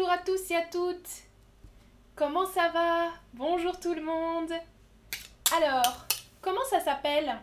Bonjour à tous et à toutes. Comment ça va? Bonjour tout le monde. Alors, comment ça s'appelle?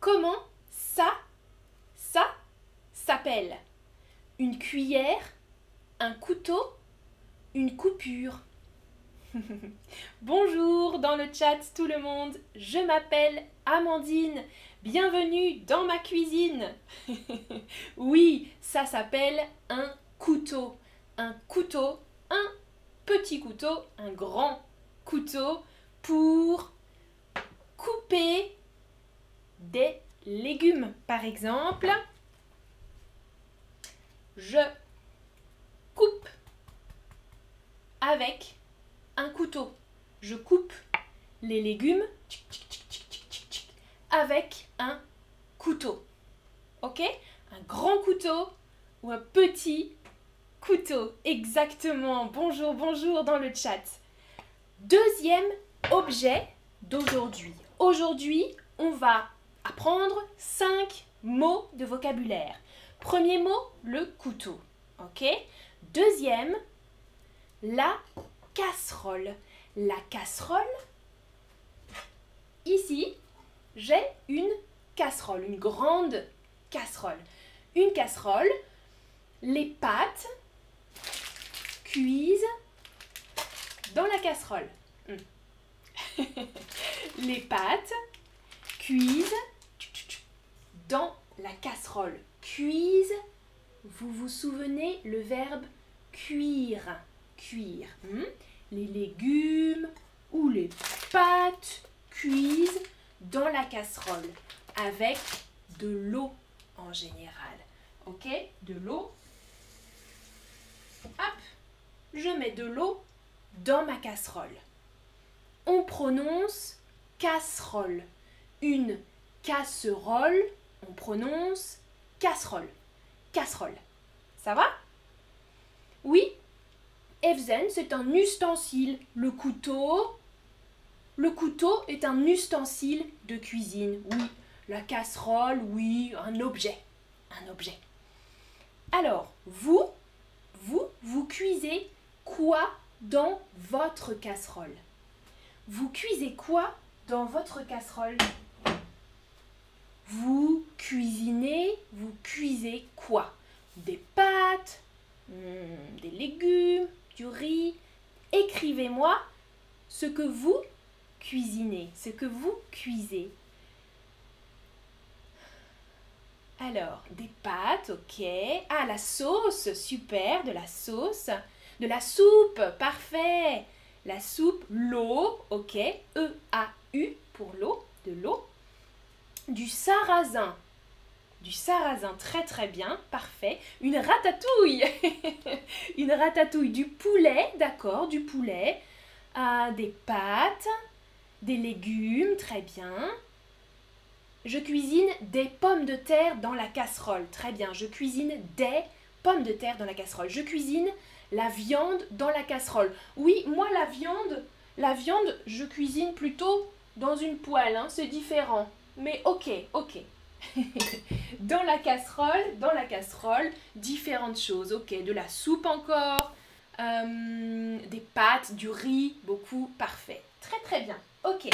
Comment ça, ça s'appelle? Une cuillère, un couteau, une coupure. Bonjour dans le chat tout le monde, je m'appelle Amandine, bienvenue dans ma cuisine. oui, ça s'appelle un couteau. Un couteau, un petit couteau, un grand couteau pour couper des légumes. Par exemple, je coupe avec un couteau. Je coupe les légumes avec un couteau. Ok? Un grand couteau ou un petit couteau. Exactement. Bonjour, bonjour dans le chat. Deuxième objet d'aujourd'hui. Aujourd'hui, on va apprendre cinq mots de vocabulaire. Premier mot, le couteau. Ok? Deuxième, la casserole. La casserole, ici, j'ai une casserole, une grande casserole. Une casserole, les pâtes cuisent dans la casserole. Hmm. les pâtes cuisent dans la casserole. Cuisent, vous vous souvenez le verbe cuire? Cuire. Hmm. Les légumes ou les pâtes cuisent dans la casserole avec de l'eau en général. Ok? De l'eau. Hop Je mets de l'eau dans ma casserole. On prononce casserole. Une casserole, on prononce casserole. Casserole. Ça va? Oui? Evzen, c'est un ustensile. Le couteau, le couteau est un ustensile de cuisine, oui. La casserole, oui, un objet. Un objet. Alors, vous, vous, vous cuisez quoi dans votre casserole? Vous cuisez quoi dans votre casserole? Vous cuisinez, vous cuisez quoi? Des pâtes, hmm, des légumes, du riz. Écrivez-moi ce que vous cuisiner, ce que vous cuisez. Alors, des pâtes, ok. Ah, la sauce, super, de la sauce. De la soupe, parfait. La soupe, l'eau, ok. E-A-U pour l'eau, de l'eau. Du sarrasin. Du sarrasin, très très bien, parfait. Une ratatouille. Une ratatouille, du poulet, d'accord, du poulet. Ah, des pâtes, des légumes, très bien. Je cuisine des pommes de terre dans la casserole. Très bien, je cuisine des pommes de terre dans la casserole. Je cuisine la viande dans la casserole. Oui, moi la viande, la viande, je cuisine plutôt dans une poêle, hein, c'est différent. Mais ok, ok. dans la casserole, dans la casserole, différentes choses. Ok, de la soupe encore, euh, des pâtes, du riz, beaucoup, parfait. Très très bien. Ok.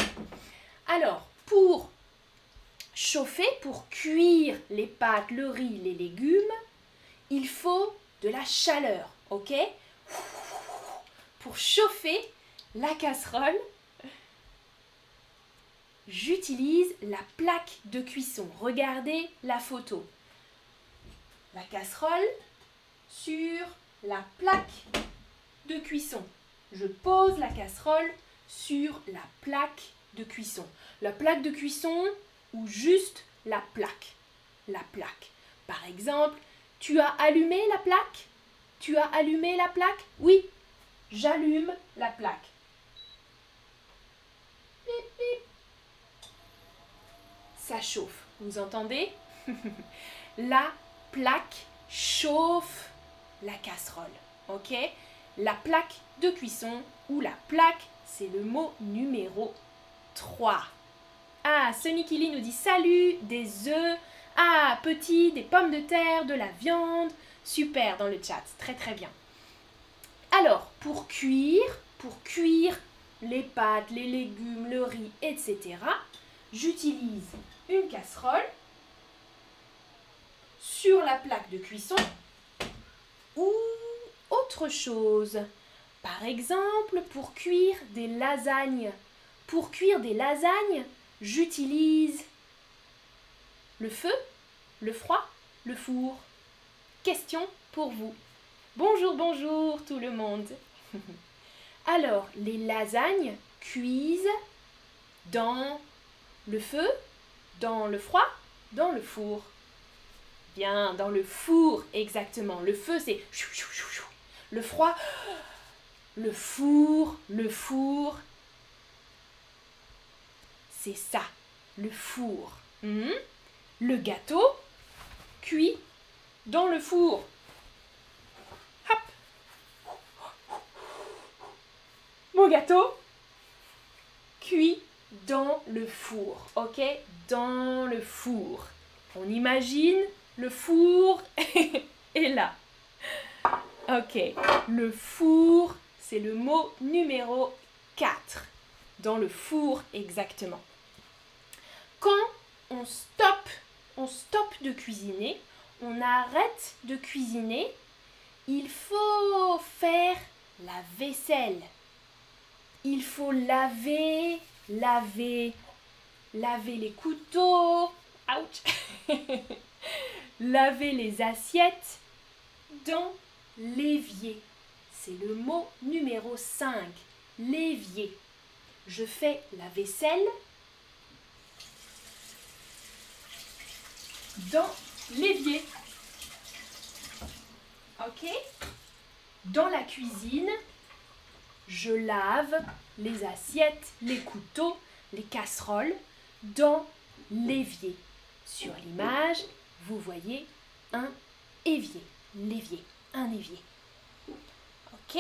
Alors, pour chauffer, pour cuire les pâtes, le riz, les légumes, il faut de la chaleur. Ok? Pour chauffer la casserole, j'utilise la plaque de cuisson. Regardez la photo. La casserole sur la plaque de cuisson. Je pose la casserole sur la plaque de cuisson. La plaque de cuisson ou juste la plaque. La plaque. Par exemple, tu as allumé la plaque? Tu as allumé la plaque? Oui, j'allume la plaque. Ça chauffe. Vous entendez? La plaque chauffe la casserole. Ok? La plaque de cuisson ou la plaque c'est le mot numéro 3. Ah, Sonic nous dit salut, des œufs Ah, petit, des pommes de terre, de la viande. Super dans le chat, très très bien. Alors, pour cuire, pour cuire les pâtes, les légumes, le riz, etc., j'utilise une casserole sur la plaque de cuisson ou autre chose. Par exemple, pour cuire des lasagnes. Pour cuire des lasagnes, j'utilise le feu, le froid, le four. Question pour vous. Bonjour, bonjour tout le monde. Alors, les lasagnes cuisent dans le feu, dans le froid, dans le four. Bien, dans le four, exactement. Le feu, c'est... Le froid, le four, le four. C'est ça, le four. Hmm? Le gâteau cuit dans le four. Mon gâteau cuit dans le four, ok? Dans le four. On imagine le four est là. Ok, le four, c'est le mot numéro 4. Dans le four exactement. Quand on stoppe, on stoppe de cuisiner, on arrête de cuisiner, il faut faire la vaisselle il faut laver, laver, laver les couteaux, ouch, laver les assiettes dans l'évier. C'est le mot numéro 5, l'évier. Je fais la vaisselle dans l'évier. Ok Dans la cuisine, je lave les assiettes, les couteaux, les casseroles dans l'évier. Sur l'image, vous voyez un évier. L'évier, un évier. Ok,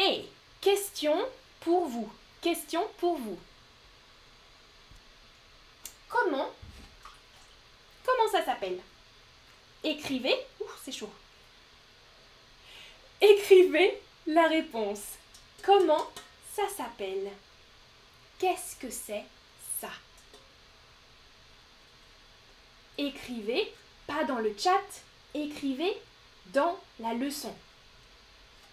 question pour vous. Question pour vous. Comment Comment ça s'appelle? Écrivez. Ouh, c'est chaud. Écrivez la réponse. Comment ça s'appelle? Qu'est-ce que c'est ça? Écrivez, pas dans le chat, écrivez dans la leçon.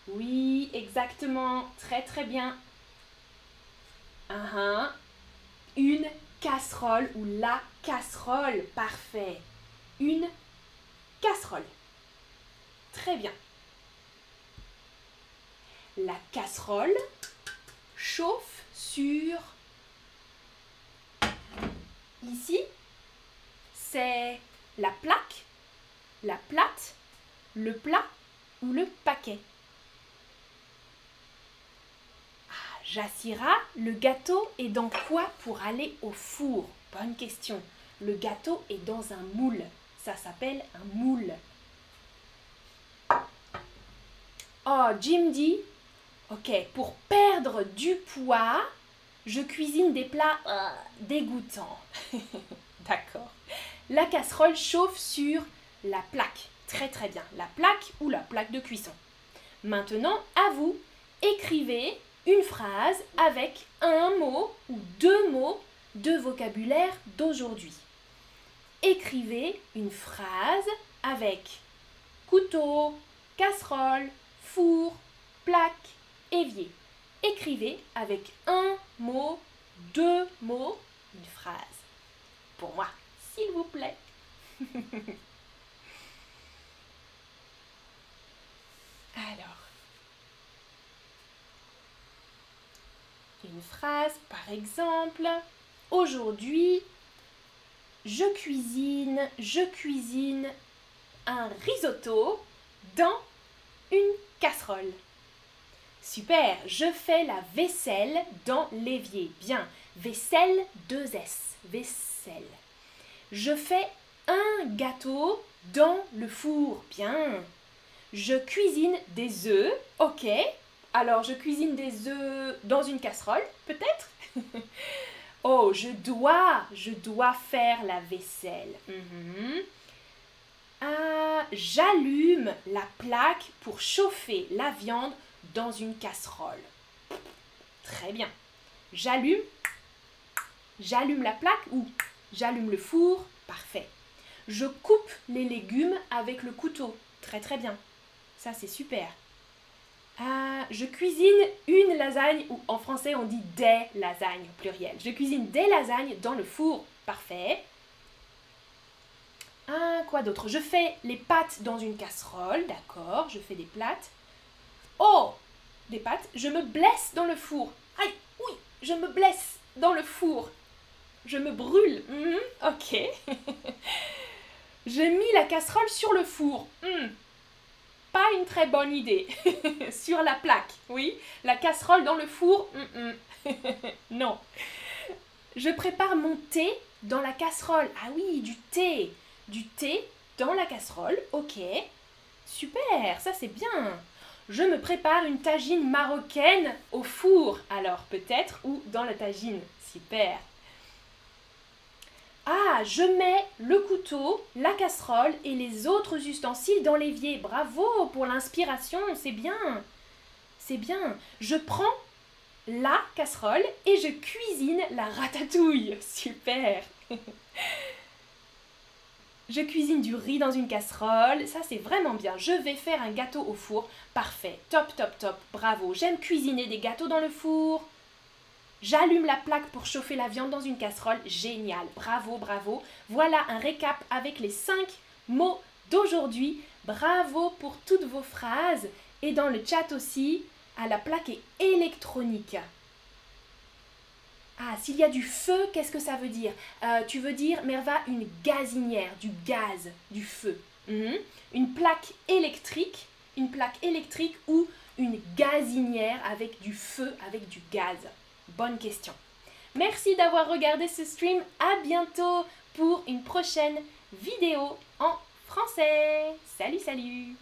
Oui, exactement, très très bien. Uh Une casserole ou la casserole, parfait. Une casserole. Très bien. La casserole chauffe sur... Ici, c'est la plaque, la plate, le plat ou le paquet. Ah, Jassira, le gâteau est dans quoi pour aller au four? Bonne question. Le gâteau est dans un moule. Ça s'appelle un moule. Oh, Jim dit Ok, pour perdre du poids, je cuisine des plats euh, dégoûtants. D'accord. La casserole chauffe sur la plaque. Très très bien. La plaque ou la plaque de cuisson. Maintenant, à vous, écrivez une phrase avec un mot ou deux mots de vocabulaire d'aujourd'hui. Écrivez une phrase avec couteau, casserole, four, plaque, évier. Écrivez avec un mot, deux mots, une phrase. Pour moi, s'il vous plaît. Alors, phrase par exemple. Aujourd'hui, je cuisine, je cuisine un risotto dans une casserole. Super, je fais la vaisselle dans l'évier. Bien, vaisselle 2S, vaisselle. Je fais un gâteau dans le four. Bien. Je cuisine des œufs. Ok. Alors, je cuisine des œufs dans une casserole, peut-être? Oh, je dois, je dois faire la vaisselle. Mhm. Ah, j'allume la plaque pour chauffer la viande dans une casserole. Très bien. J'allume. J'allume la plaque ou j'allume le four. Parfait. Je coupe les légumes avec le couteau. Très très bien. Ça c'est super. Ah, je cuisine une lasagne, ou en français on dit des lasagnes au pluriel. Je cuisine des lasagnes dans le four. Parfait. Ah, quoi d'autre? Je fais les pâtes dans une casserole, d'accord, je fais des pâtes. Oh Des pâtes, je me blesse dans le four. Aïe, oui, je me blesse dans le four. Je me brûle. Mhm, ok. J'ai mis la casserole sur le four. Hmm, pas une très bonne idée. sur la plaque, oui. La casserole dans le four. Non. Je prépare mon thé dans la casserole. Ah oui, du thé du thé dans la casserole, ok. Super, ça c'est bien. Je me prépare une tagine marocaine au four, alors peut-être, ou dans la tagine. Super. Ah, je mets le couteau, la casserole et les autres ustensiles dans l'évier. Bravo pour l'inspiration, c'est bien. C'est bien. Je prends la casserole et je cuisine la ratatouille. Super. Je cuisine du riz dans une casserole. Ça, c'est vraiment bien. Je vais faire un gâteau au four. Parfait. Top, top, top. Bravo. J'aime cuisiner des gâteaux dans le four. J'allume la plaque pour chauffer la viande dans une casserole. Génial. Bravo, bravo. Voilà un récap avec les 5 mots d'aujourd'hui. Bravo pour toutes vos phrases. Et dans le chat aussi, à la plaque électronique. Ah, s'il y a du feu, qu'est-ce que ça veut dire? Euh, Tu veux dire, Merva, une gazinière, du gaz, du feu. Mhm. Une plaque électrique, une plaque électrique ou une gazinière avec du feu, avec du gaz Bonne question. Merci d'avoir regardé ce stream. À bientôt pour une prochaine vidéo en français. Salut, salut